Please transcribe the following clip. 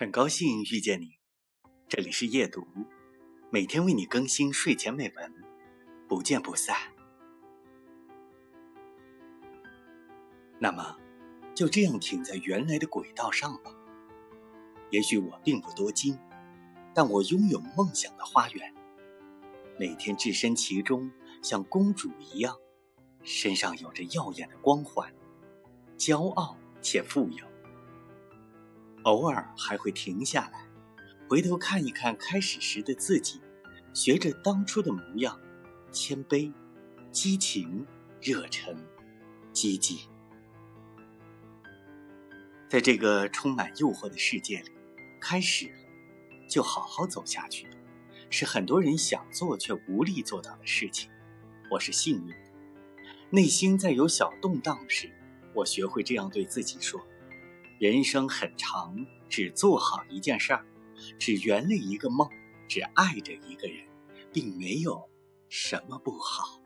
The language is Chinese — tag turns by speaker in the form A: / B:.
A: 很高兴遇见你，这里是夜读，每天为你更新睡前美文，不见不散。那么，就这样停在原来的轨道上吧。也许我并不多金，但我拥有梦想的花园，每天置身其中，像公主一样，身上有着耀眼的光环，骄傲且富有。偶尔还会停下来，回头看一看开始时的自己，学着当初的模样，谦卑、激情、热忱、积极。在这个充满诱惑的世界里，开始了就好好走下去，是很多人想做却无力做到的事情。我是幸运的，内心在有小动荡时，我学会这样对自己说。人生很长，只做好一件事儿，只圆了一个梦，只爱着一个人，并没有什么不好。